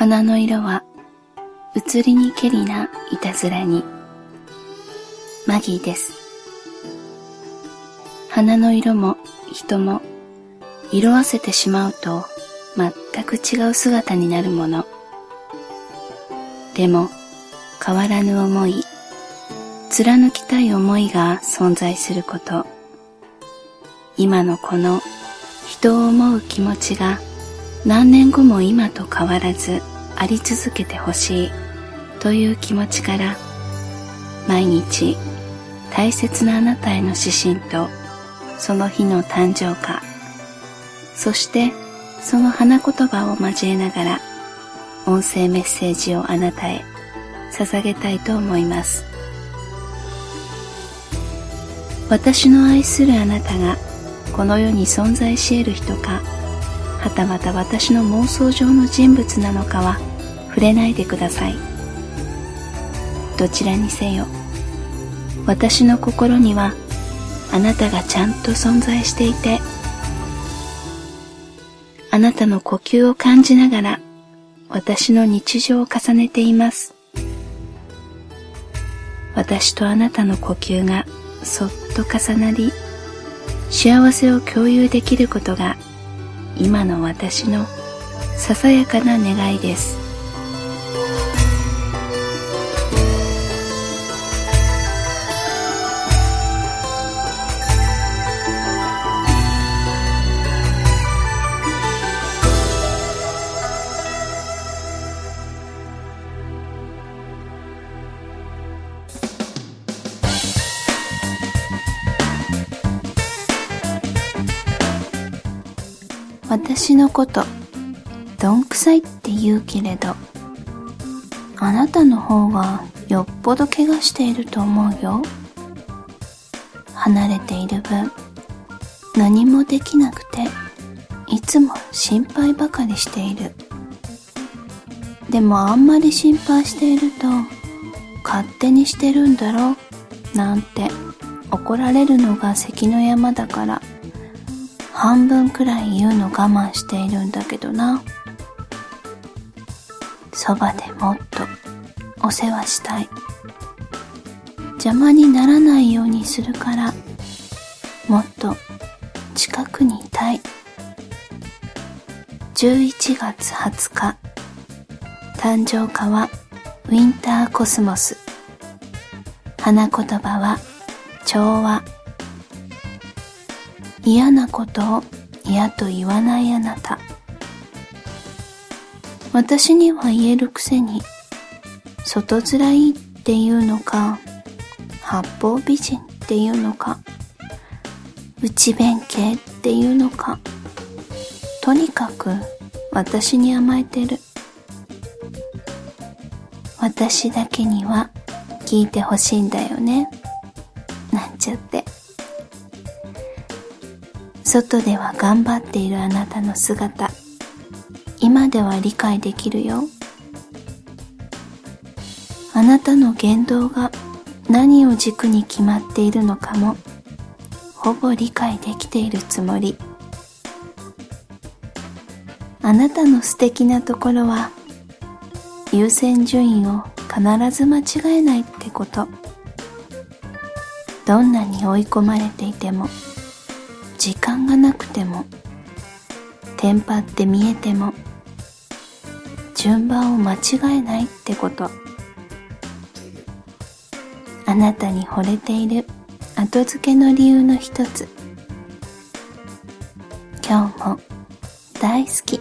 花の色は移りにけりないたずらに。マギーです。花の色も人も色あせてしまうと全く違う姿になるもの。でも変わらぬ思い貫きたい思いが存在すること。今のこの人を思う気持ちが何年後も今と変わらずあり続けてほしいという気持ちから毎日大切なあなたへの指針とその日の誕生花そしてその花言葉を交えながら音声メッセージをあなたへ捧げたいと思います。私の愛するあなたがこの世に存在し得る人かはたまた私の妄想上の人物なのかは触れないでください。どちらにせよ私の心にはあなたがちゃんと存在していてあなたの呼吸を感じながら私の日常を重ねています。私とあなたの呼吸がそっと重なり幸せを共有できることが今の私のささやかな願いです。私のことどんくさいって言うけれどあなたの方がよっぽど怪我していると思うよ。離れている分何もできなくていつも心配ばかりしている。でもあんまり心配していると勝手にしてるんだろうなんて怒られるのが関の山だから。半分くらい言うの我慢しているんだけどな。そばでもっとお世話したい。邪魔にならないようにするからもっと近くにいたい。11月20日誕生花はウィンターコスモス。花言葉は調和。嫌なことを嫌と言わないあなた。私には言えるくせに外面いいっていうのか八方美人っていうのか内弁慶っていうのかとにかく私に甘えてる。私だけには聞いてほしいんだよね。なんちゃって。外では頑張っているあなたの姿。今では理解できるよ。あなたの言動が何を軸に決まっているのかもほぼ理解できているつもり。あなたの素敵なところは優先順位を必ず間違えないってこと。どんなに追い込まれていても。時間がなくてもテンパって見えても順番を間違えないってこと。あなたに惚れている後付けの理由の一つ。今日も大好き。